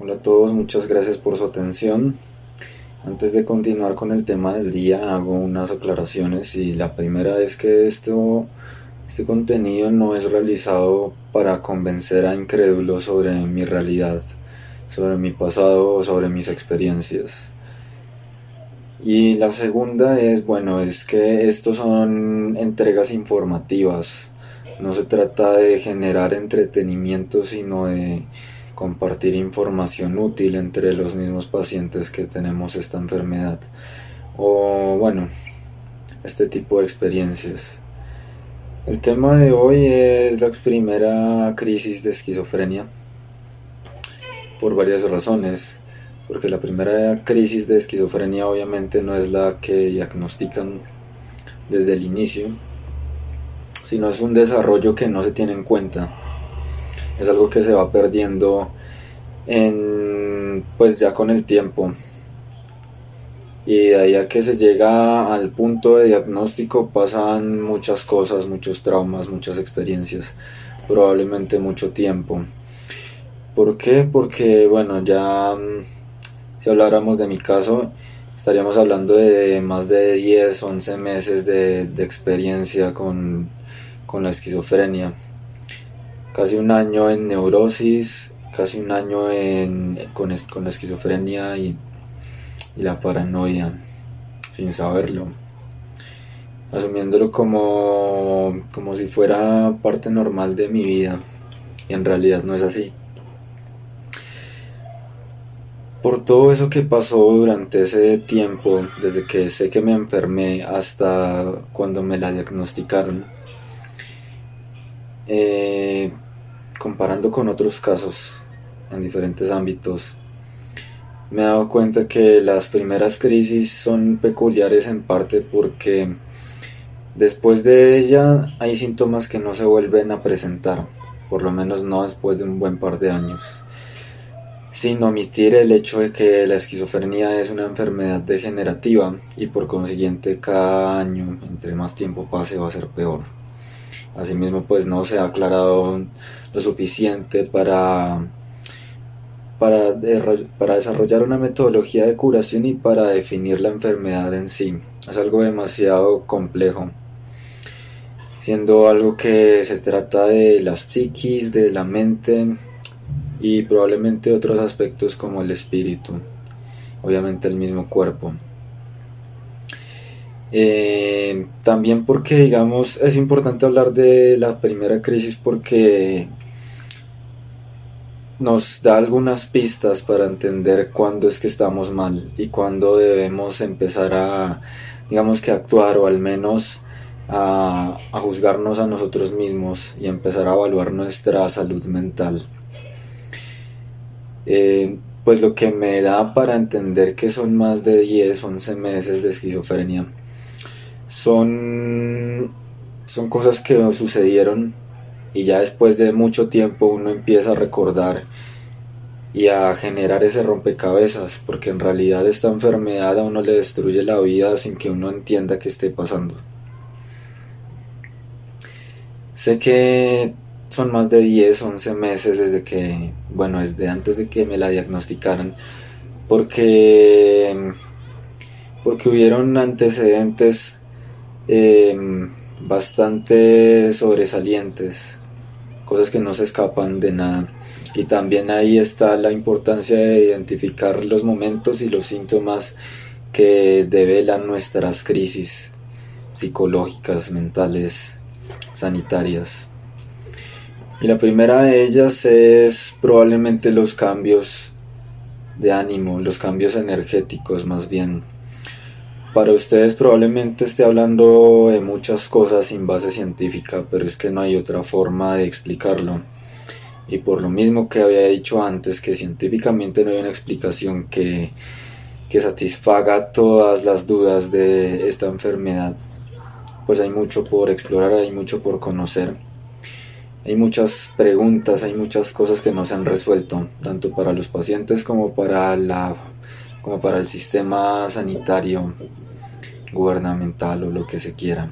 Hola a todos, muchas gracias por su atención. Antes de continuar con el tema del día, hago unas aclaraciones y la primera es que esto, este contenido no es realizado para convencer a incrédulos sobre mi realidad, sobre mi pasado o sobre mis experiencias. Y la segunda es, bueno, es que estos son entregas informativas. No se trata de generar entretenimiento, sino de compartir información útil entre los mismos pacientes que tenemos esta enfermedad. O bueno, este tipo de experiencias. El tema de hoy es la primera crisis de esquizofrenia. Por varias razones, porque la primera crisis de esquizofrenia obviamente no es la que diagnostican desde el inicio, sino es un desarrollo que no se tiene en cuenta es algo que se va perdiendo en pues ya con el tiempo y de ahí a que se llega al punto de diagnóstico pasan muchas cosas, muchos traumas, muchas experiencias, probablemente mucho tiempo. ¿Por qué? Porque bueno, ya mm, si habláramos de mi caso, estaríamos hablando de más de 10, 11 meses de, de experiencia con, con la esquizofrenia casi un año en neurosis, casi un año en, con, con la esquizofrenia y, y la paranoia, sin saberlo, asumiéndolo como, como si fuera parte normal de mi vida, y en realidad no es así. Por todo eso que pasó durante ese tiempo, desde que sé que me enfermé hasta cuando me la diagnosticaron, eh, comparando con otros casos en diferentes ámbitos, me he dado cuenta que las primeras crisis son peculiares en parte porque después de ella hay síntomas que no se vuelven a presentar, por lo menos no después de un buen par de años. Sin omitir el hecho de que la esquizofrenia es una enfermedad degenerativa y por consiguiente cada año, entre más tiempo pase, va a ser peor. Asimismo, pues no se ha aclarado lo suficiente para, para, para desarrollar una metodología de curación y para definir la enfermedad en sí. Es algo demasiado complejo, siendo algo que se trata de las psiquis, de la mente y probablemente otros aspectos como el espíritu, obviamente el mismo cuerpo. Eh, también porque, digamos, es importante hablar de la primera crisis porque nos da algunas pistas para entender cuándo es que estamos mal y cuándo debemos empezar a, digamos que actuar o al menos a, juzgarnos a nosotros mismos y empezar a evaluar nuestra salud mental. Eh, pues lo que me da para entender que son más de 10, 11 meses de esquizofrenia son, son cosas que sucedieron y ya después de mucho tiempo uno empieza a recordar y a generar ese rompecabezas, porque en realidad esta enfermedad a uno le destruye la vida sin que uno entienda qué esté pasando. Sé que son más de 10, 11 meses desde que, bueno, desde antes de que me la diagnosticaran, porque, porque hubieron antecedentes Em, bastante sobresalientes, cosas que no se escapan de nada. Y también ahí está la importancia de identificar los momentos y los síntomas que develan nuestras crisis psicológicas, mentales, sanitarias. Y la primera de ellas es probablemente los cambios de ánimo, los cambios energéticos más bien para ustedes probablemente esté hablando de muchas cosas sin base científica, pero es que no hay otra forma de explicarlo. Y por lo mismo que había dicho antes, que científicamente no hay una explicación que, que satisfaga todas las dudas de esta enfermedad, pues hay mucho por explorar, hay mucho por conocer. Hay muchas preguntas, hay muchas cosas que no se han resuelto, tanto para los pacientes como para la como para el sistema sanitario gubernamental o lo que se quiera.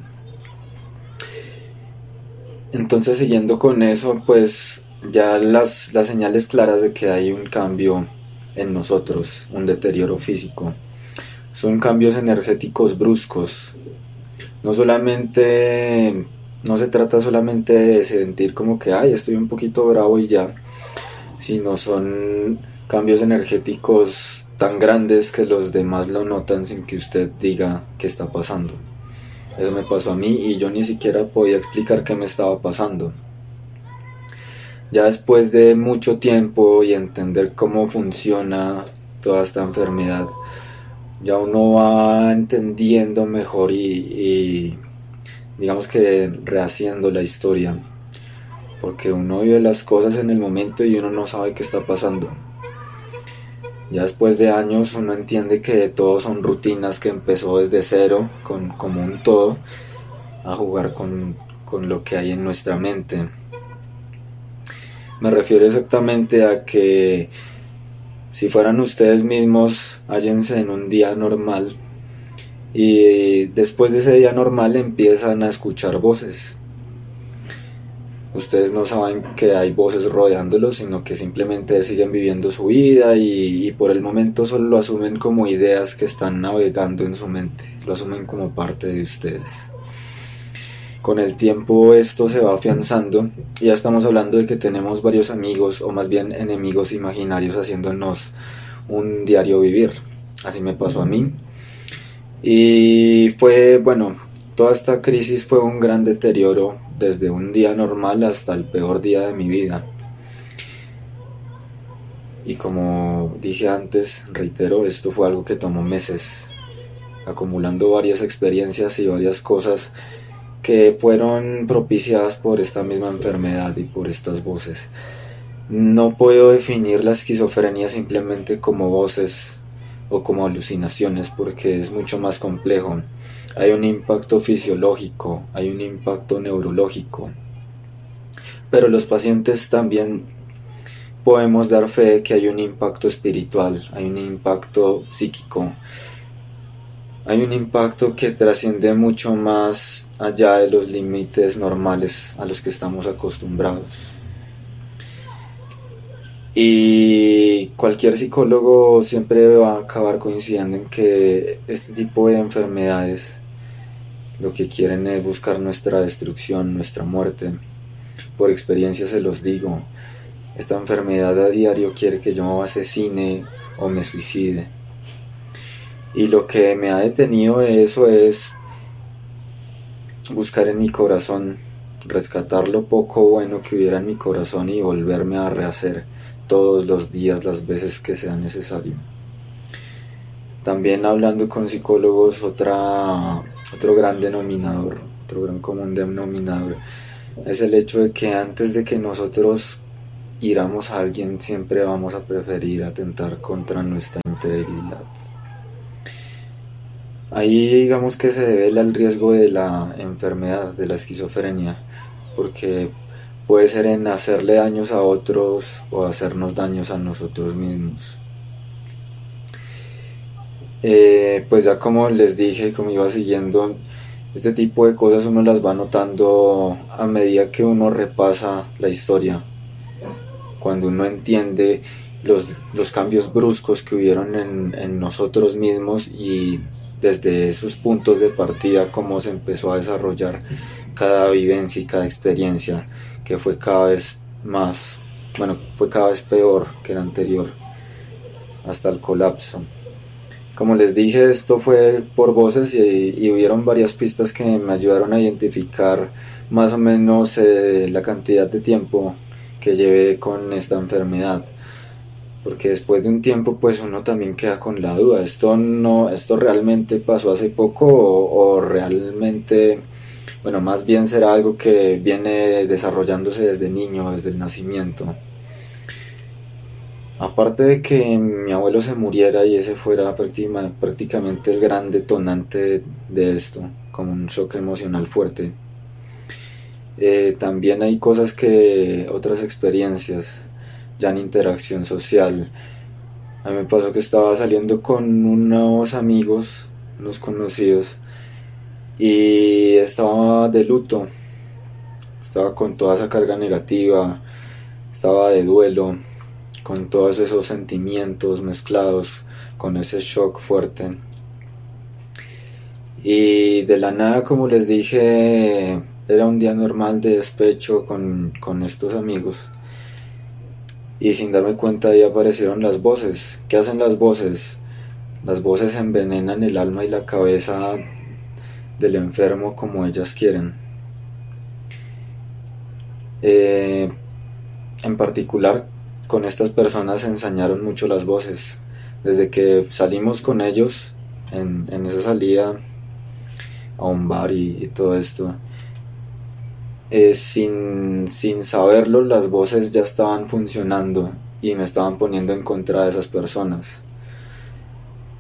Entonces, siguiendo con eso, pues ya las, las señales claras de que hay un cambio en nosotros, un deterioro físico. Son cambios energéticos bruscos. No solamente, no se trata solamente de sentir como que, ay, estoy un poquito bravo y ya, sino son cambios energéticos tan grandes que los demás lo notan sin que usted diga qué está pasando. Eso me pasó a mí y yo ni siquiera podía explicar qué me estaba pasando. Ya después de mucho tiempo y entender cómo funciona toda esta enfermedad, ya uno va entendiendo mejor y, digamos que rehaciendo la historia. Porque uno vive las cosas en el momento y uno no sabe qué está pasando. Ya después de años uno entiende que todo son rutinas que empezó desde cero, con, como un todo, a jugar con, con lo que hay en nuestra mente. Me refiero exactamente a que si fueran ustedes mismos, hállense en un día normal y después de ese día normal empiezan a escuchar voces. Ustedes no saben que hay voces rodeándolos, sino que simplemente siguen viviendo su vida y, por el momento solo lo asumen como ideas que están navegando en su mente, lo asumen como parte de ustedes con el tiempo esto se va afianzando ya estamos hablando de que tenemos varios amigos o más bien enemigos imaginarios haciéndonos un diario vivir. Así me pasó a mí. Y fue, bueno, toda esta crisis fue un gran deterioro desde un día normal hasta el peor día de mi vida. Y como dije antes, reitero, esto fue algo que tomó meses, acumulando varias experiencias y varias cosas que fueron propiciadas por esta misma enfermedad y por estas voces. No puedo definir la esquizofrenia simplemente como voces o como alucinaciones porque es mucho más complejo. Hay un impacto fisiológico, hay un impacto neurológico. Pero los pacientes también podemos dar fe que hay un impacto espiritual, hay un impacto psíquico, hay un impacto que trasciende mucho más allá de los límites normales a los que estamos acostumbrados. Y cualquier psicólogo siempre va a acabar coincidiendo en que este tipo de enfermedades lo que quieren es buscar nuestra destrucción, nuestra muerte. Por experiencia se los digo, esta enfermedad a diario quiere que yo asesine o me suicide. Y lo que me ha detenido de eso es buscar en mi corazón, rescatar lo poco bueno que hubiera en mi corazón y volverme a rehacer todos los días, las veces que sea necesario. También hablando con psicólogos, otra, otro gran denominador, otro gran común denominador, es el hecho de que antes de que nosotros iramos a alguien, siempre vamos a preferir atentar contra nuestra integridad. Ahí digamos que se debe al riesgo de la enfermedad, de la esquizofrenia, porque puede ser en hacerle daños a otros o hacernos daños a nosotros mismos. Eh, pues ya como les dije, como iba siguiendo, este tipo de cosas uno las va notando a medida que uno repasa la historia, cuando uno entiende los, los cambios bruscos que hubieron en, nosotros mismos y desde esos puntos de partida cómo se empezó a desarrollar cada vivencia y cada experiencia que fue cada vez más, bueno, fue cada vez peor que la anterior hasta el colapso. Como les dije, esto fue por voces y, hubieron varias pistas que me ayudaron a identificar más o menos eh, la cantidad de tiempo que llevé con esta enfermedad porque después de un tiempo pues uno también queda con la duda, esto no, esto realmente pasó hace poco o, realmente, bueno, más bien será algo que viene desarrollándose desde niño, desde el nacimiento. Aparte de que mi abuelo se muriera y ese fuera prácticamente el gran detonante de esto, como un shock emocional fuerte. Eh, también hay cosas que, otras experiencias, ya en interacción social. A mí me pasó que estaba saliendo con unos amigos, unos conocidos, y estaba de luto. Estaba con toda esa carga negativa, estaba de duelo, con todos esos sentimientos mezclados, con ese shock fuerte. Y de la nada, como les dije, era un día normal de despecho con, con estos amigos. Y sin darme cuenta ahí aparecieron las voces. ¿Qué hacen las voces? Las voces envenenan el alma y la cabeza del enfermo como ellas quieren. Eh, en particular, con estas personas ensañaron mucho las voces. Desde que salimos con ellos en, esa salida a un bar y, todo esto, eh, sin, sin saberlo, las voces ya estaban funcionando y me estaban poniendo en contra de esas personas.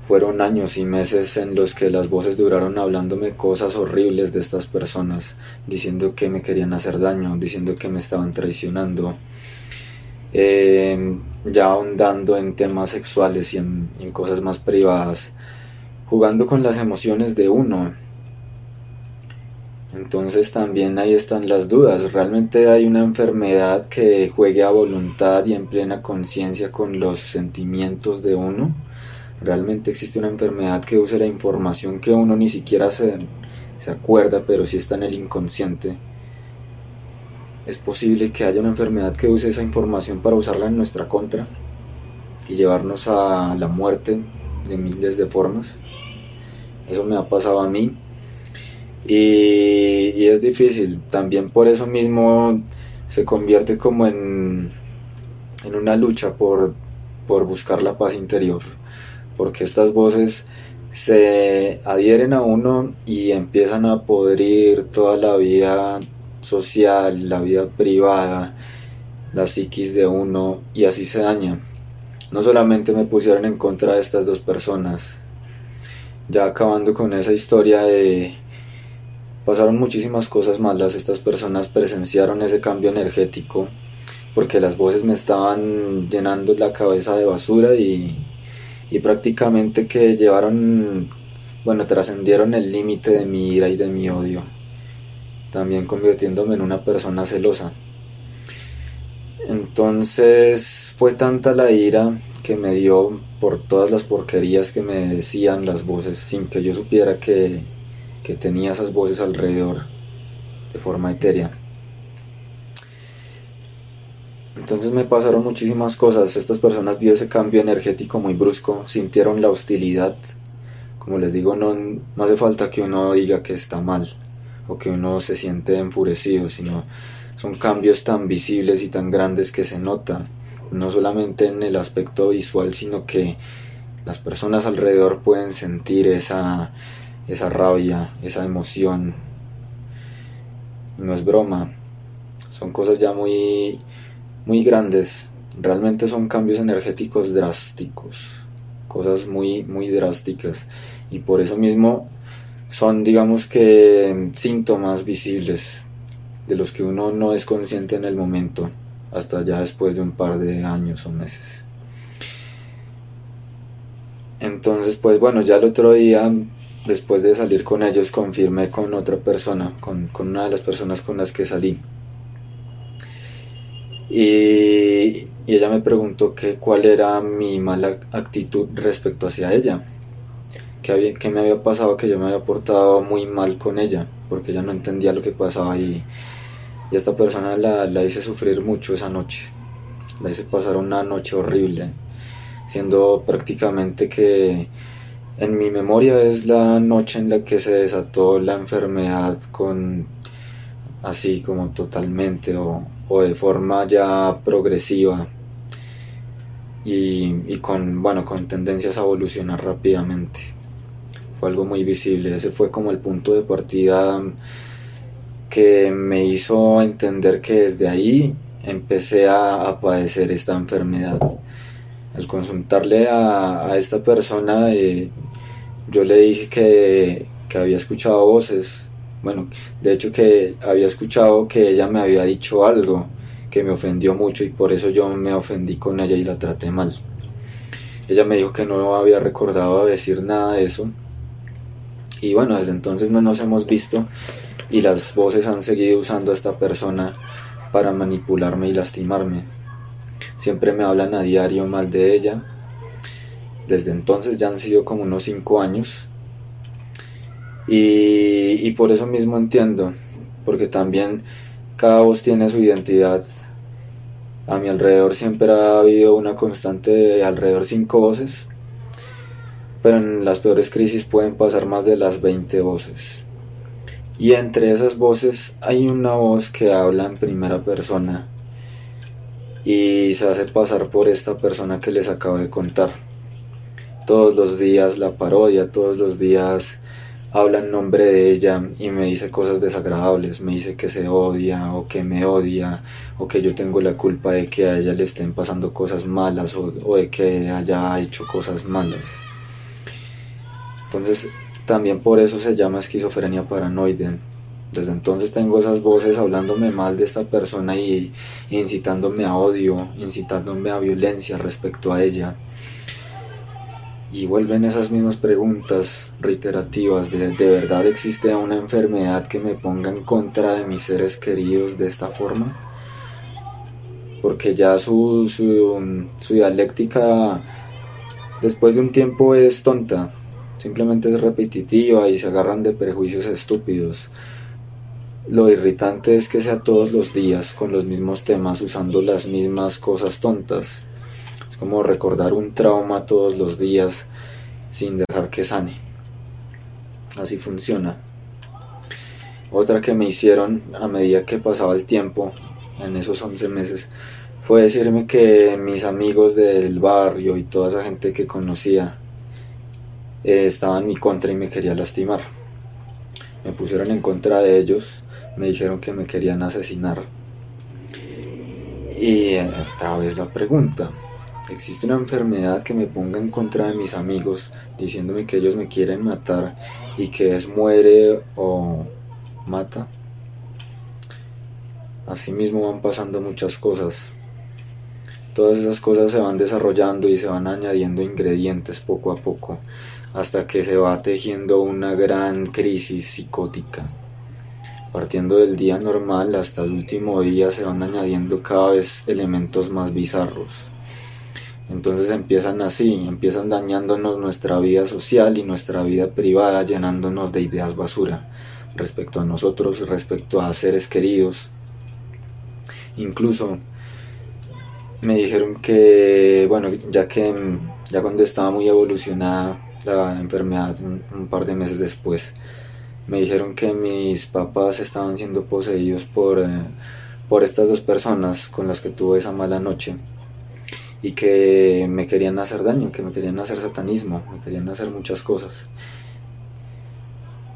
Fueron años y meses en los que las voces duraron hablándome cosas horribles de estas personas, diciendo que me querían hacer daño, diciendo que me estaban traicionando, eh, ya ahondando en temas sexuales y en, cosas más privadas, jugando con las emociones de uno. Entonces también ahí están las dudas. ¿Realmente hay una enfermedad que juegue a voluntad y en plena conciencia con los sentimientos de uno? Realmente existe una enfermedad que use la información que uno ni siquiera se, se acuerda, pero sí está en el inconsciente. Es posible que haya una enfermedad que use esa información para usarla en nuestra contra y llevarnos a la muerte de miles de formas. Eso me ha pasado a mí. Y, es difícil. También por eso mismo se convierte como en, en una lucha por, por buscar la paz interior porque estas voces se adhieren a uno y empiezan a podrir toda la vida social, la vida privada, la psiquis de uno y así se daña. No solamente me pusieron en contra de estas dos personas, ya acabando con esa historia de pasaron muchísimas cosas malas, estas personas presenciaron ese cambio energético porque las voces me estaban llenando la cabeza de basura y y prácticamente que llevaron, bueno, trascendieron el límite de mi ira y de mi odio, también convirtiéndome en una persona celosa. Entonces fue tanta la ira que me dio por todas las porquerías que me decían las voces, sin que yo supiera que, que tenía esas voces alrededor de forma etérea. Entonces me pasaron muchísimas cosas. Estas personas vieron ese cambio energético muy brusco, sintieron la hostilidad. Como les digo, no, no hace falta que uno diga que está mal o que uno se siente enfurecido, sino son cambios tan visibles y tan grandes que se nota, no solamente en el aspecto visual, sino que las personas alrededor pueden sentir esa, esa rabia, esa emoción. no es broma, son cosas ya muy muy grandes. Realmente son cambios energéticos drásticos, cosas muy, muy drásticas. Y por eso mismo son, digamos que, síntomas visibles de los que uno no es consciente en el momento, hasta ya después de un par de años o meses. Entonces, pues bueno, ya el otro día, después de salir con ellos, confirmé con otra persona, con, con una de las personas con las que salí. Y, ella me preguntó que cuál era mi mala actitud respecto hacia ella. Que, que me había pasado, que yo me había portado muy mal con ella, porque ella no entendía lo que pasaba y, y esta persona la, la hice sufrir mucho esa noche. La hice pasar una noche horrible, siendo prácticamente que en mi memoria es la noche en la que se desató la enfermedad con así como totalmente o, de forma ya progresiva y, con, bueno, con tendencias a evolucionar rápidamente. Algo muy visible, ese fue como el punto de partida que me hizo entender que desde ahí empecé a, padecer esta enfermedad. Al consultarle a, esta persona, eh, yo le dije que, que había escuchado voces bueno, de hecho que había escuchado que ella me había dicho algo que me ofendió mucho y por eso yo me ofendí con ella y la traté mal. Ella me dijo que no había recordado decir nada de eso. Y bueno, desde entonces no nos hemos visto y las voces han seguido usando a esta persona para manipularme y lastimarme. siempre me hablan a diario mal de ella. Desde entonces ya han sido como unos 5 años. Y, y por eso mismo entiendo, porque también cada voz tiene su identidad. A mi alrededor siempre ha habido una constante de alrededor 5 voces, pero en las peores crisis pueden pasar más de las 20 voces. Y entre esas voces hay una voz que habla en primera persona y se hace pasar por esta persona que les acabo de contar. Todos los días la parodia, todos los días habla en nombre de ella y me dice cosas desagradables, me dice que se odia o que me odia o que yo tengo la culpa de que a ella le estén pasando cosas malas o, de que haya hecho cosas malas. Entonces también por eso se llama esquizofrenia paranoide desde entonces tengo esas voces hablándome mal de esta persona y incitándome a odio, incitándome a violencia respecto a ella. Y vuelven esas mismas preguntas reiterativas de, ¿de verdad existe una enfermedad que me ponga en contra de mis seres queridos de esta forma? Porque ya su, su, su dialéctica después de un tiempo es tonta, simplemente es repetitiva y se agarran de prejuicios estúpidos. Lo irritante es que sea todos los días con los mismos temas, usando las mismas cosas tontas. Es como recordar un trauma todos los días sin dejar que sane. Así funciona. Otra que me hicieron a medida que pasaba el tiempo, en esos 11 meses, fue decirme que mis amigos del barrio y toda esa gente que conocía eh, estaban en mi contra y me quería lastimar. Me pusieron en contra de ellos me dijeron que me querían asesinar. Y esta vez la pregunta, ¿existe una enfermedad que me ponga en contra de mis amigos diciéndome que ellos me quieren matar y que es muere o mata? Asimismo van pasando muchas cosas. Todas esas cosas se van desarrollando y se van añadiendo ingredientes poco a poco hasta que se va tejiendo una gran crisis psicótica. Partiendo del día normal hasta el último día se van añadiendo cada vez elementos más bizarros. Entonces empiezan así, empiezan dañándonos nuestra vida social y nuestra vida privada, llenándonos de ideas basura respecto a nosotros, respecto a seres queridos. Incluso me dijeron que, bueno, ya que ya cuando estaba muy evolucionada la enfermedad, un par de meses después, me dijeron que mis papás estaban siendo poseídos por, eh, por estas dos personas con las que tuve esa mala noche y que me querían hacer daño, que me querían hacer satanismo, me querían hacer muchas cosas.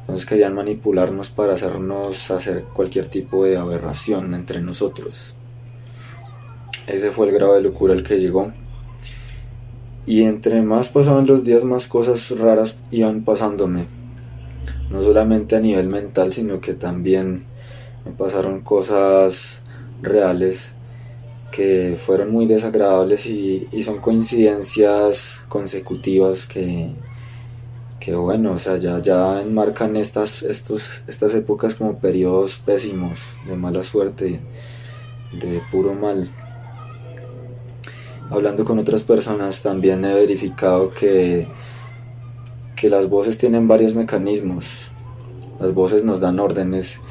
Entonces querían manipularnos para hacernos hacer cualquier tipo de aberración entre nosotros. Ese fue el grado de locura al que llegó. Y entre más pasaban los días, más cosas raras iban pasándome no solamente a nivel mental, sino que también me pasaron cosas reales que fueron muy desagradables y, son coincidencias consecutivas que, que bueno, o sea, ya, ya enmarcan estas, estos, estas épocas como periodos pésimos, de mala suerte, de puro mal. Hablando con otras personas también he verificado que que las voces tienen varios mecanismos. Las voces nos dan órdenes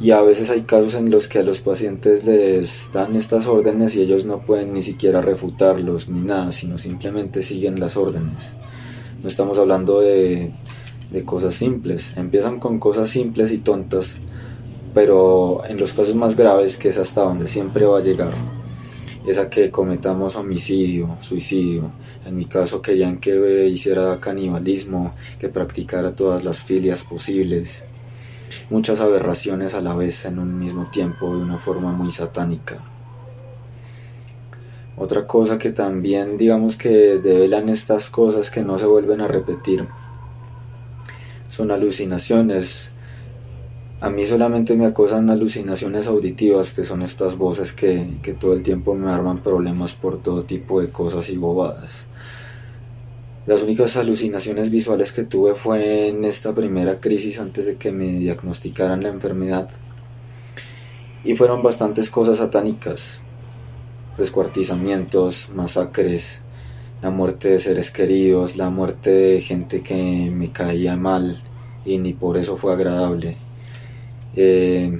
y a veces hay casos en los que a los pacientes les dan estas órdenes y ellos no pueden ni siquiera refutarlos ni nada, sino simplemente siguen las órdenes. No estamos hablando de, de cosas simples, empiezan con cosas simples y tontas, pero en los casos más graves, que es hasta donde siempre va a llegar, es a que cometamos homicidio, suicidio. En mi caso querían que hiciera canibalismo, que practicara todas las filias posibles. Muchas aberraciones a la vez en un mismo tiempo de una forma muy satánica. Otra cosa que también digamos que develan estas cosas que no se vuelven a repetir son alucinaciones, a mí solamente me acosan alucinaciones auditivas, que son estas voces que, todo el tiempo me arman problemas por todo tipo de cosas y bobadas. Las únicas alucinaciones visuales que tuve fue en esta primera crisis antes de que me diagnosticaran la enfermedad. Y fueron bastantes cosas satánicas. descuartizamientos, masacres, la muerte de seres queridos, la muerte de gente que me caía mal y ni por eso fue agradable. Eh,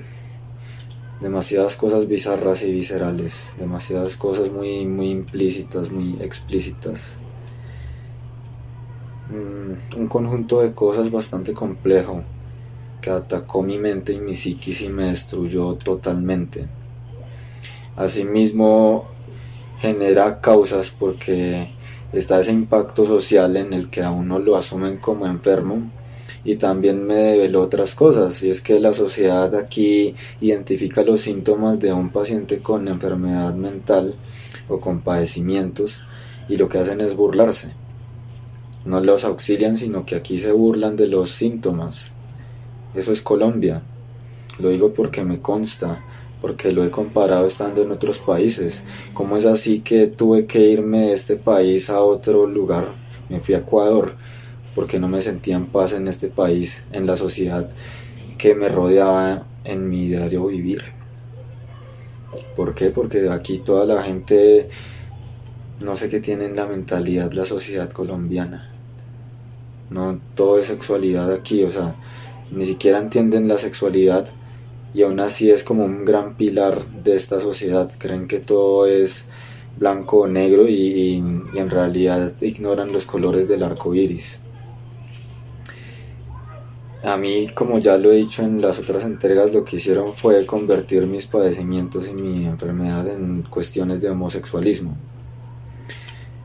demasiadas cosas bizarras y viscerales, demasiadas cosas muy, muy implícitas, muy explícitas. Mm, un conjunto de cosas bastante complejo que atacó mi mente y mi psiquis y me destruyó totalmente. Asimismo, genera causas porque está ese impacto social en el que a uno lo asumen como enfermo y también me develó otras cosas y es que la sociedad aquí identifica los síntomas de un paciente con enfermedad mental o con padecimientos y lo que hacen es burlarse no los auxilian sino que aquí se burlan de los síntomas eso es Colombia lo digo porque me consta porque lo he comparado estando en otros países. ¿Cómo es así que tuve que irme de este país a otro lugar? Me fui a Ecuador porque no me sentía en paz en este país, en la sociedad que me rodeaba en mi diario vivir. ¿Por qué? Porque aquí toda la gente, no sé qué tiene en la mentalidad la sociedad colombiana. No todo es sexualidad aquí, o sea, ni siquiera entienden la sexualidad y aún así es como un gran pilar de esta sociedad. Creen que todo es blanco o negro y, en realidad ignoran los colores del arco iris. A mí, como ya lo he dicho en las otras entregas, lo que hicieron fue convertir mis padecimientos y mi enfermedad en cuestiones de homosexualismo.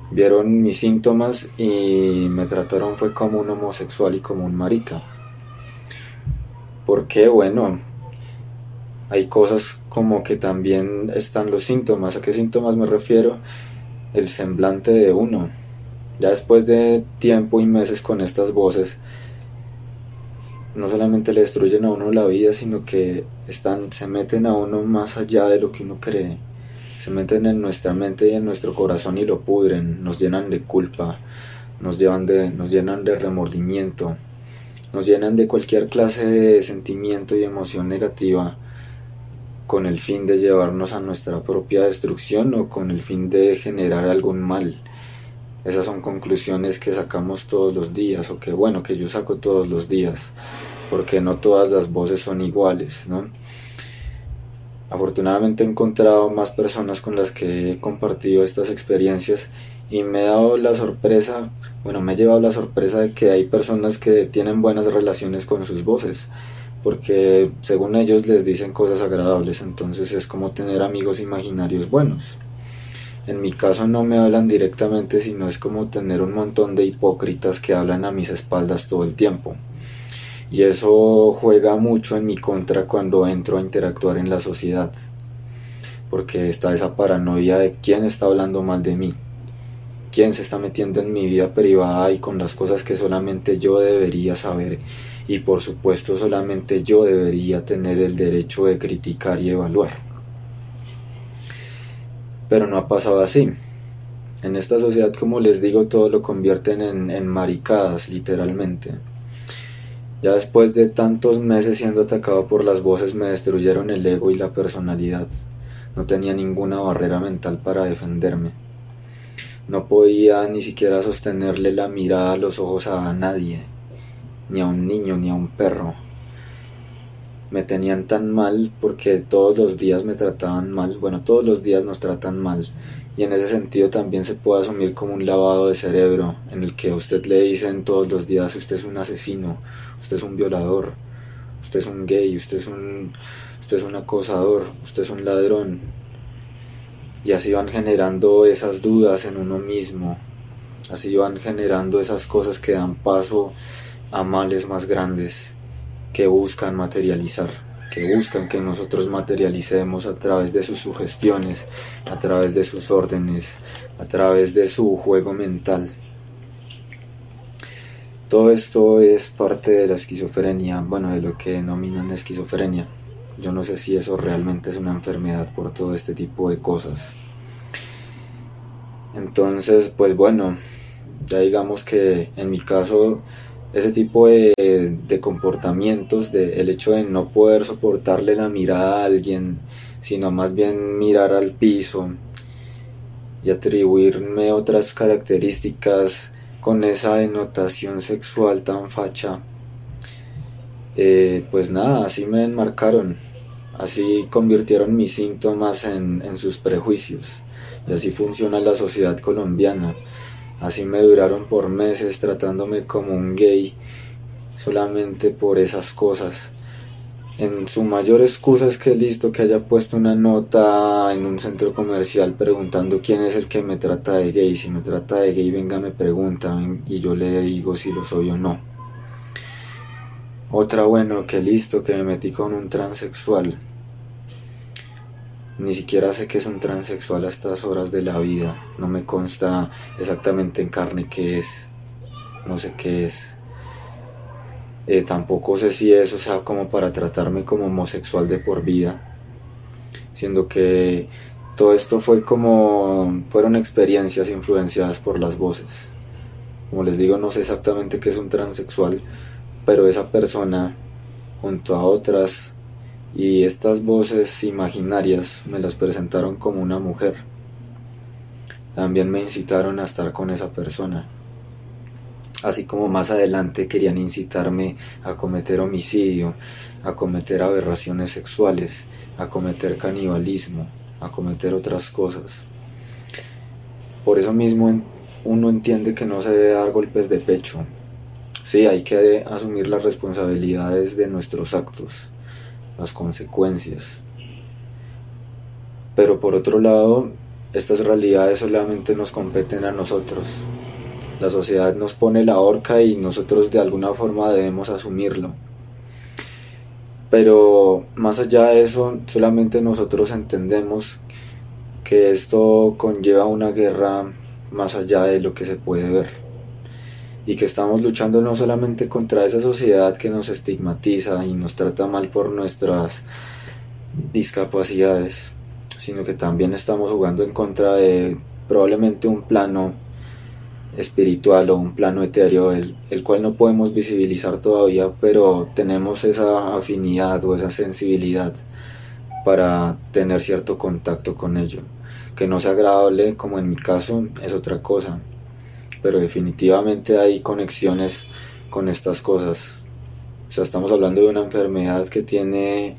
Vieron mis síntomas y me trataron fue como un homosexual y como un marica. ¿Por qué? Bueno, hay cosas como que también están los síntomas. ¿A qué síntomas me refiero? El semblante de uno. Ya después de tiempo y meses con estas voces, no solamente le destruyen a uno la vida, sino que están, se meten a uno más allá de lo que uno cree. Se meten en nuestra mente y en nuestro corazón y lo pudren, nos llenan de culpa, nos, llevan de, nos llenan de remordimiento, nos llenan de cualquier clase de sentimiento y emoción negativa con el fin de llevarnos a nuestra propia destrucción o con el fin de generar algún mal. Esas son conclusiones que sacamos todos los días o que bueno, que yo saco todos los días, porque no todas las voces son iguales, ¿no? Afortunadamente he encontrado más personas con las que he compartido estas experiencias y me he dado la sorpresa, bueno, me he llevado la sorpresa de que hay personas que tienen buenas relaciones con sus voces porque según ellos les dicen cosas agradables, entonces es como tener amigos imaginarios buenos. En mi caso no me hablan directamente, sino es como tener un montón de hipócritas que hablan a mis espaldas todo el tiempo. Y eso juega mucho en mi contra cuando entro a interactuar en la sociedad. Porque está esa paranoia de quién está hablando mal de mí. Quién se está metiendo en mi vida privada y con las cosas que solamente yo debería saber y por supuesto solamente yo debería tener el derecho de criticar y evaluar. Pero no ha pasado así. En esta sociedad, como les digo, todo lo convierten en, en maricadas, literalmente. Ya después de tantos meses siendo atacado por las voces me destruyeron el ego y la personalidad. No tenía ninguna barrera mental para defenderme. No podía ni siquiera sostenerle la mirada a los ojos a nadie ni a un niño, ni a un perro. Me tenían tan mal porque todos los días me trataban mal, bueno, todos los días nos tratan mal. Y en ese sentido también se puede asumir como un lavado de cerebro, en el que a usted le dicen todos los días usted es un asesino, usted es un violador, usted es un gay, usted es un, usted es un acosador, usted es un ladrón. Y así van generando esas dudas en uno mismo, así van generando esas cosas que dan paso a males más grandes que buscan materializar, que buscan que nosotros materialicemos a través de sus sugestiones, a través de sus órdenes, a través de su juego mental. Todo esto es parte de la esquizofrenia, bueno, de lo que denominan esquizofrenia. Yo no sé si eso realmente es una enfermedad por todo este tipo de cosas. Entonces, pues bueno, ya digamos que en mi caso ese tipo de, comportamientos, de, el hecho de no poder soportarle la mirada a alguien, sino más bien mirar al piso, y atribuirme otras características con esa denotación sexual tan facha, eh, pues nada, así me enmarcaron, así convirtieron mis síntomas en, en sus prejuicios, y así funciona la sociedad colombiana. Así me duraron por meses tratándome como un gay solamente por esas cosas en su mayor excusa es que listo que haya puesto una nota en un centro comercial preguntando quién es el que me trata de gay. Si me trata de gay, venga, me pregunta y yo le digo si lo soy o no. Otra, bueno, que listo que me metí con un transexual. Ni siquiera sé que es un transexual a estas horas de la vida. No me consta exactamente en carne qué es. No sé qué es. Eh, tampoco sé si eso sea como para tratarme como homosexual de por vida, siendo que todo esto fue como fueron experiencias influenciadas por las voces. Como les digo, no sé exactamente qué es un transexual, pero esa persona junto a otras y estas voces imaginarias me las presentaron como una mujer. También me incitaron a estar con esa persona así como más adelante querían incitarme a cometer homicidio, a cometer aberraciones sexuales, a cometer canibalismo, a cometer otras cosas. Por eso mismo uno entiende que no se debe dar golpes de pecho. Sí, hay que asumir las responsabilidades de nuestros actos, las consecuencias. Pero por otro lado, estas realidades solamente nos competen a nosotros, la sociedad nos pone la horca y nosotros de alguna forma debemos asumirlo. Pero más allá de eso, solamente nosotros entendemos que esto conlleva una guerra más allá de lo que se puede ver. Y que estamos luchando no solamente contra esa sociedad que nos estigmatiza y nos trata mal por nuestras discapacidades, sino que también estamos jugando en contra de probablemente un plano espiritual o un plano etéreo, el, el, cual no podemos visibilizar todavía, pero tenemos esa afinidad o esa sensibilidad para tener cierto contacto con ello. Que no sea agradable, como en mi caso, es otra cosa, pero definitivamente hay conexiones con estas cosas. O sea, estamos hablando de una enfermedad que tiene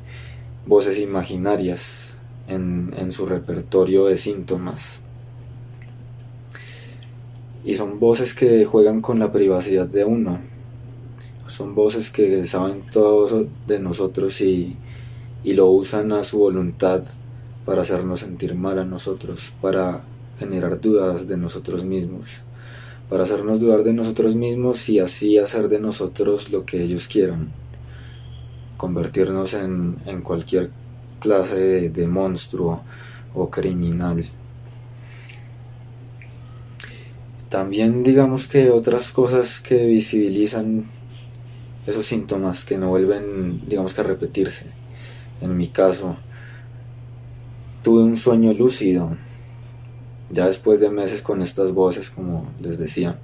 voces imaginarias en, su repertorio de síntomas y son voces que juegan con la privacidad de uno. Son voces que saben todo de nosotros y lo usan a su voluntad para hacernos sentir mal a nosotros, para generar dudas de nosotros mismos, para hacernos dudar de nosotros mismos y así hacer de nosotros lo que ellos quieran, convertirnos en, en cualquier clase de monstruo o criminal. También digamos que otras cosas que visibilizan esos síntomas que no vuelven, digamos que a repetirse. En mi caso, tuve un sueño lúcido, ya después de meses con estas voces, como les decía,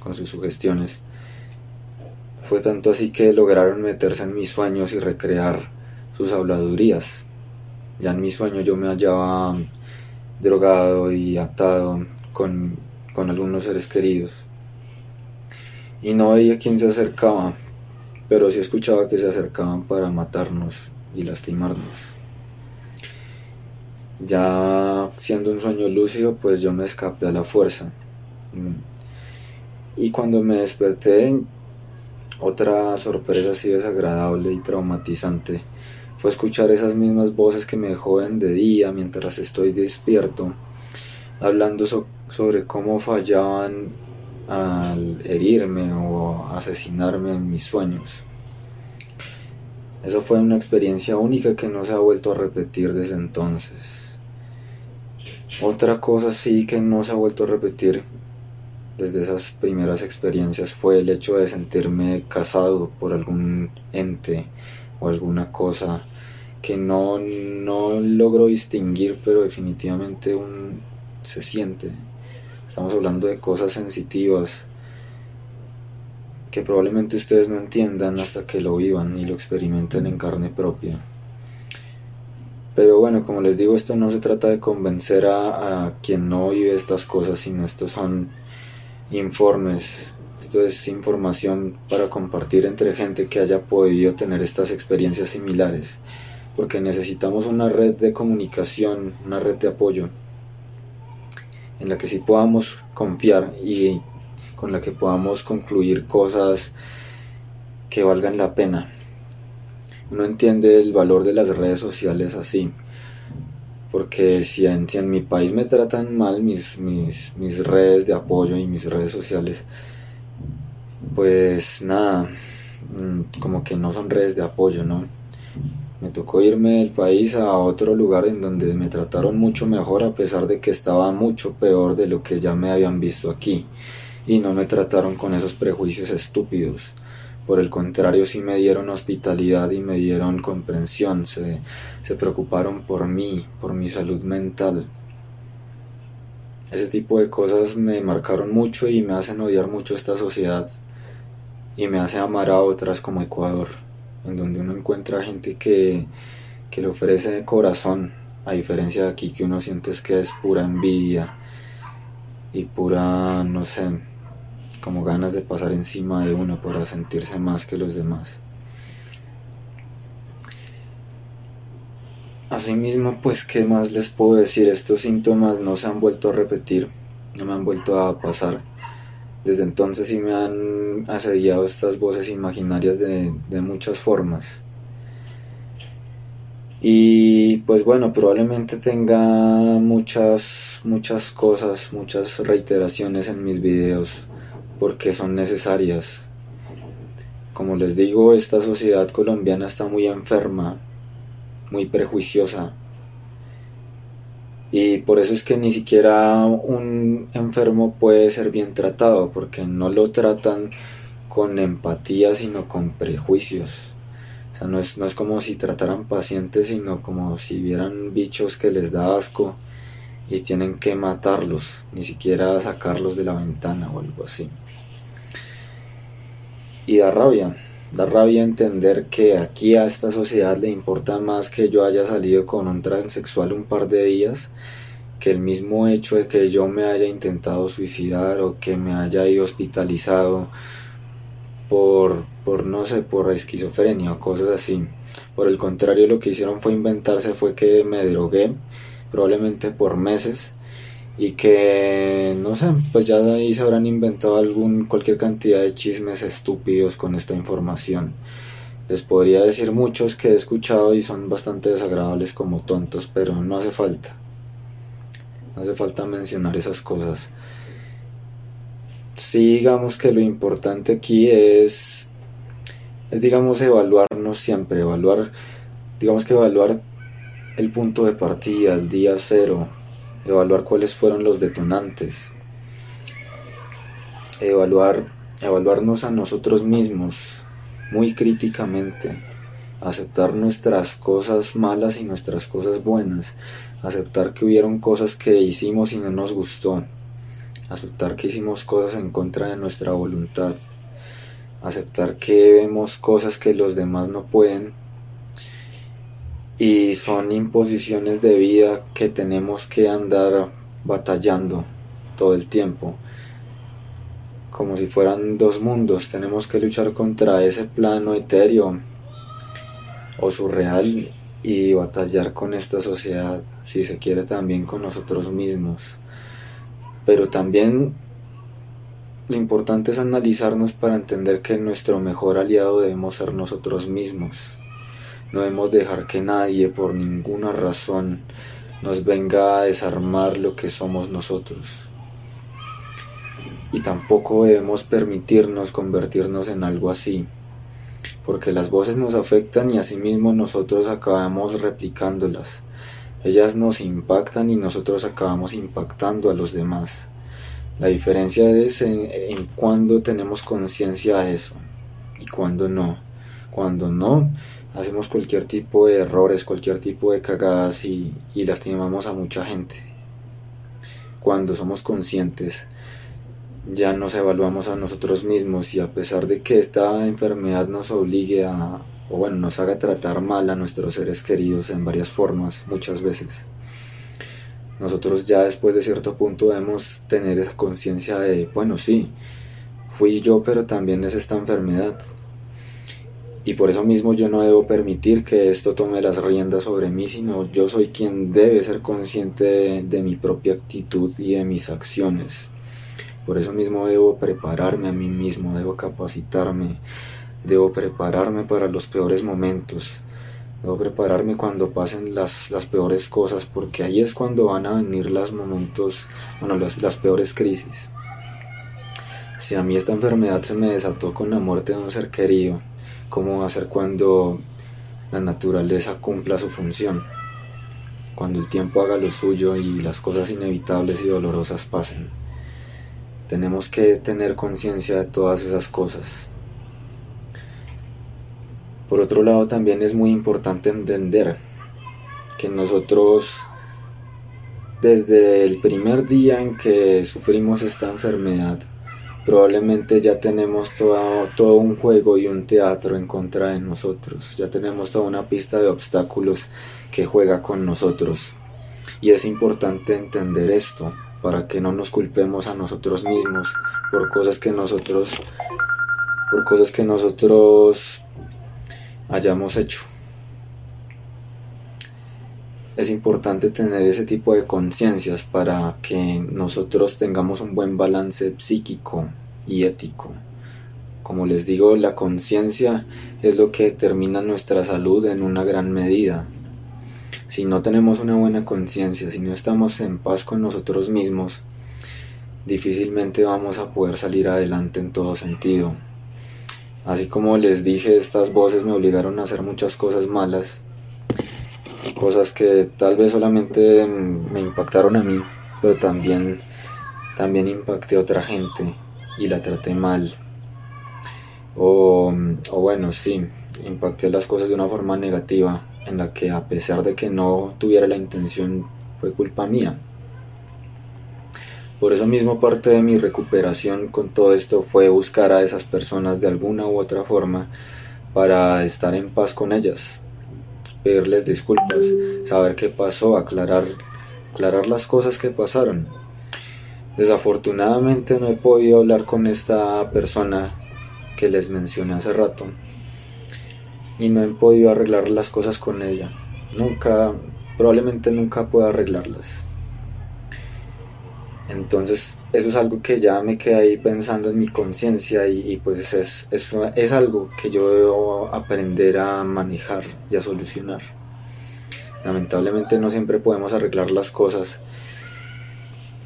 con sus sugestiones. Fue tanto así que lograron meterse en mis sueños y recrear sus habladurías. Ya en mi sueño yo me hallaba drogado y atado con con algunos seres queridos. Y no veía quién se acercaba, pero sí escuchaba que se acercaban para matarnos y lastimarnos. Ya siendo un sueño lúcido, pues yo me escapé a la fuerza. Y cuando me desperté, otra sorpresa así desagradable y traumatizante fue escuchar esas mismas voces que me joden de día mientras estoy despierto, hablando sobre cómo fallaban al herirme o asesinarme en mis sueños. Esa fue una experiencia única que no se ha vuelto a repetir desde entonces. Otra cosa sí que no se ha vuelto a repetir desde esas primeras experiencias fue el hecho de sentirme casado por algún ente o alguna cosa que no, no logro distinguir, pero definitivamente un, se siente Estamos hablando de cosas sensitivas que probablemente ustedes no entiendan hasta que lo vivan y lo experimenten en carne propia. Pero bueno, como les digo, esto no se trata de convencer a, a quien no vive estas cosas, sino estos son informes, esto es información para compartir entre gente que haya podido tener estas experiencias similares, porque necesitamos una red de comunicación, una red de apoyo, en la que sí podamos confiar y con la que podamos concluir cosas que valgan la pena. Uno entiende el valor de las redes sociales así, porque si en, en mi país me tratan mal mis, mis, mis redes de apoyo y mis redes sociales, pues nada, mm, como que no son redes de apoyo, ¿no? Me tocó irme del país a otro lugar en donde me trataron mucho mejor a pesar de que estaba mucho peor de lo que ya me habían visto aquí y no me trataron con esos prejuicios estúpidos. Por el contrario, sí me dieron hospitalidad y me dieron comprensión, se, se preocuparon por mí, por mi salud mental. Ese tipo de cosas me marcaron mucho y me hacen odiar mucho esta sociedad y me hace amar a otras como Ecuador en donde uno encuentra gente que, que le ofrece corazón, a diferencia de aquí que uno siente que es pura envidia y pura, no sé, como ganas de pasar encima de uno para sentirse más que los demás. Asimismo, pues, ¿qué más les puedo decir? Estos síntomas no se han vuelto a repetir, no me han vuelto a pasar desde entonces sí me han asediado estas voces imaginarias de, muchas formas. Y pues bueno, probablemente tenga muchas, muchas cosas, muchas reiteraciones en mis videos porque son necesarias. Como les digo, esta sociedad colombiana está muy enferma, muy prejuiciosa, y por eso es que ni siquiera un enfermo puede ser bien tratado, porque no lo tratan con empatía, sino con prejuicios. O sea, no es, no es como si trataran pacientes, sino como si vieran bichos que les da asco y tienen que matarlos, ni siquiera sacarlos de la ventana o algo así. Y da rabia, da rabia entender que aquí a esta sociedad le importa más que yo haya salido con un transexual un par de días que el mismo hecho de que yo me haya intentado suicidar o que me haya ido hospitalizado por, por no sé, por esquizofrenia o cosas así. Por el contrario, lo que hicieron fue inventarse fue que me drogué, probablemente por meses, y que no sé, pues ya ahí se habrán inventado algún cualquier cantidad de chismes estúpidos con esta información. Les podría decir muchos que he escuchado y son bastante desagradables como tontos, pero no hace falta. No hace falta mencionar esas cosas. Sí, digamos que lo importante aquí es es digamos evaluarnos siempre, evaluar digamos que evaluar el punto de partida, el día cero, evaluar cuáles fueron los detonantes, evaluar, evaluarnos a nosotros mismos muy críticamente, aceptar nuestras cosas malas y nuestras cosas buenas, aceptar que hubieron cosas que hicimos y no nos gustó, aceptar que hicimos cosas en contra de nuestra voluntad, aceptar que vemos cosas que los demás no pueden y son imposiciones de vida que tenemos que andar batallando todo el tiempo. Como si fueran dos mundos tenemos que luchar contra ese plano etéreo o surreal y batallar con esta sociedad si se quiere también con nosotros mismos. Pero también lo importante es analizarnos para entender que nuestro mejor aliado debemos ser nosotros mismos no debemos dejar que nadie por ninguna razón nos venga a desarmar lo que somos nosotros. Y tampoco debemos permitirnos convertirnos en algo así, porque las voces nos afectan y asimismo nosotros acabamos replicándolas. Ellas nos impactan y nosotros acabamos impactando a los demás. La diferencia es en, en cuándo tenemos conciencia de eso y cuándo no. Cuando no, hacemos cualquier tipo de errores, cualquier tipo de cagadas y, lastimamos a mucha gente. Cuando somos conscientes, ya nos evaluamos a nosotros mismos y a pesar de que esta enfermedad nos obligue a, o bueno, nos haga tratar mal a nuestros seres queridos en varias formas, muchas veces. Nosotros ya después de cierto punto debemos tener esa conciencia de, bueno, sí, fui yo, pero también es esta enfermedad. Y por eso mismo yo no debo permitir que esto tome las riendas sobre mí, sino yo soy quien debe ser consciente de, mi propia actitud y de mis acciones. Por eso mismo debo prepararme a mí mismo, debo capacitarme, debo prepararme para los peores momentos, debo prepararme cuando pasen las, las peores cosas, porque ahí es cuando van a venir los momentos, bueno, las, las peores crisis. Si a mí esta enfermedad se me desató con la muerte de un ser querido, ¿cómo va a ser cuando la naturaleza cumpla su función? Cuando el tiempo haga lo suyo y las cosas inevitables y dolorosas pasen. Tenemos que tener conciencia de todas esas cosas. Por otro lado, también es muy importante entender que nosotros, desde el primer día en que sufrimos esta enfermedad, probablemente ya tenemos todo, un juego y un teatro en contra de nosotros. Ya tenemos toda una pista de obstáculos que juega con nosotros. Y es importante entender esto para que no nos culpemos a nosotros mismos por cosas que nosotros por cosas que nosotros hayamos hecho. Es importante tener ese tipo de conciencias para que nosotros tengamos un buen balance psíquico y ético. Como les digo, la conciencia es lo que determina nuestra salud en una gran medida. Si no tenemos una buena conciencia, si no estamos en paz con nosotros mismos, difícilmente vamos a poder salir adelante en todo sentido. Así como les dije, estas voces me obligaron a hacer muchas cosas malas, cosas que tal vez solamente me impactaron a mí, pero también, también impacté a otra gente y la traté mal. O, o bueno, sí, impacté las cosas de una forma negativa, en la que a pesar de que no tuviera la intención, fue culpa mía. Por eso mismo parte de mi recuperación con todo esto fue buscar a esas personas de alguna u otra forma para estar en paz con ellas, pedirles disculpas, saber qué pasó, aclarar, aclarar las cosas que pasaron. Desafortunadamente no he podido hablar con esta persona que les mencioné hace rato y no he podido arreglar las cosas con ella. Nunca, probablemente nunca pueda arreglarlas. Entonces eso es algo que ya me quedé ahí pensando en mi conciencia y, pues es, es algo que yo debo aprender a manejar y a solucionar. Lamentablemente no siempre podemos arreglar las cosas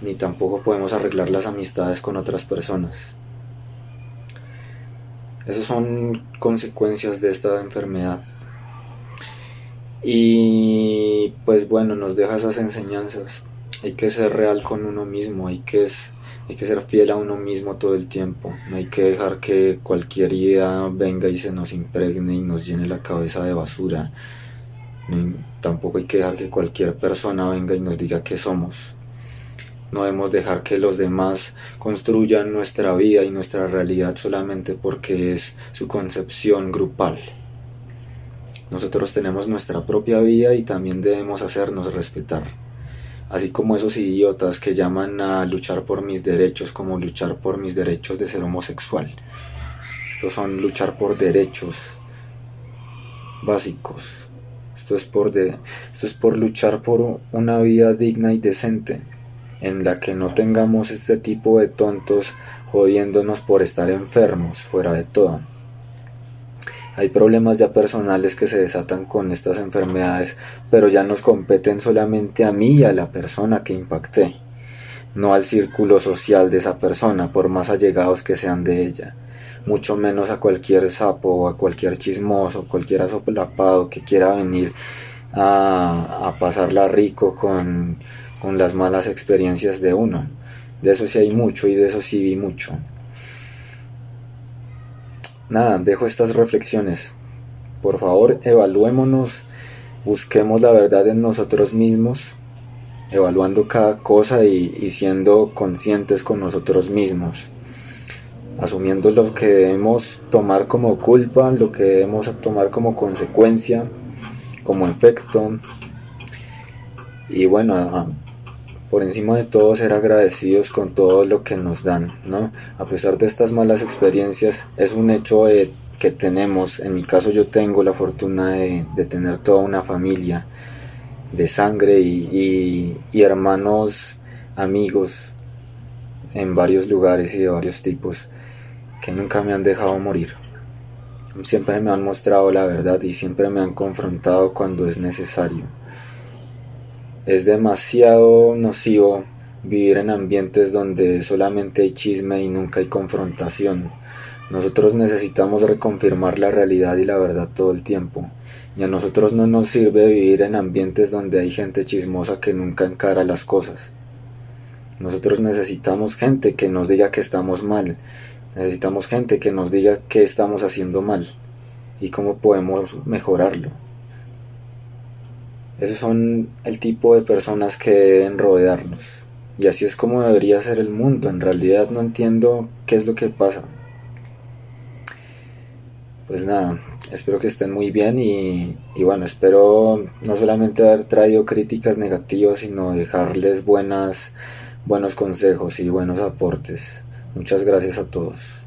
ni tampoco podemos arreglar las amistades con otras personas. Esas son consecuencias de esta enfermedad. Y pues bueno, nos deja esas enseñanzas hay que ser real con uno mismo, hay que, hay que ser fiel a uno mismo todo el tiempo, no hay que dejar que cualquier idea venga y se nos impregne y nos llene la cabeza de basura, tampoco hay que dejar que cualquier persona venga y nos diga que somos. No debemos dejar que los demás construyan nuestra vida y nuestra realidad solamente porque es su concepción grupal. Nosotros tenemos nuestra propia vida y también debemos hacernos respetar así como esos idiotas que llaman a luchar por mis derechos como luchar por mis derechos de ser homosexual. Estos son luchar por derechos básicos. Esto es por de, esto es por luchar por una vida digna y decente en la que no tengamos este tipo de tontos jodiéndonos por estar enfermos fuera de todo. Hay problemas ya personales que se desatan con estas enfermedades, pero ya nos competen solamente a mí y a la persona que impacté, no al círculo social de esa persona, por más allegados que sean de ella, mucho menos a cualquier sapo o a cualquier chismoso, cualquier asoplapado que quiera venir a, pasarla rico con, con las malas experiencias de uno. De eso sí hay mucho y de eso sí vi mucho. Nada, dejo estas reflexiones. Por favor, evaluémonos, busquemos la verdad en nosotros mismos, evaluando cada cosa y, siendo conscientes con nosotros mismos. asumiendo lo que debemos tomar como culpa, lo que debemos tomar como consecuencia, como efecto. Y bueno, por encima de todo ser agradecidos con todo lo que nos dan, ¿no? A pesar de estas malas experiencias, es un hecho que tenemos, en mi caso yo tengo la fortuna de, tener toda una familia de sangre y, y hermanos amigos en varios lugares y de varios tipos que nunca me han dejado morir. Siempre me han mostrado la verdad y siempre me han confrontado cuando es necesario. Es demasiado nocivo vivir en ambientes donde solamente hay chisme y nunca hay confrontación. Nosotros necesitamos reconfirmar la realidad y la verdad todo el tiempo. Y a nosotros no nos sirve vivir en ambientes donde hay gente chismosa que nunca encara las cosas. Nosotros necesitamos gente que nos diga que estamos mal. Necesitamos gente que nos diga qué estamos haciendo mal y cómo podemos mejorarlo. Esos son el tipo de personas que deben rodearnos. Y así es como debería ser el mundo. En realidad no entiendo qué es lo que pasa. Pues nada, espero que estén muy bien y, bueno, espero no solamente haber traído críticas negativas, sino dejarles buenas buenos consejos y buenos aportes. Muchas gracias a todos.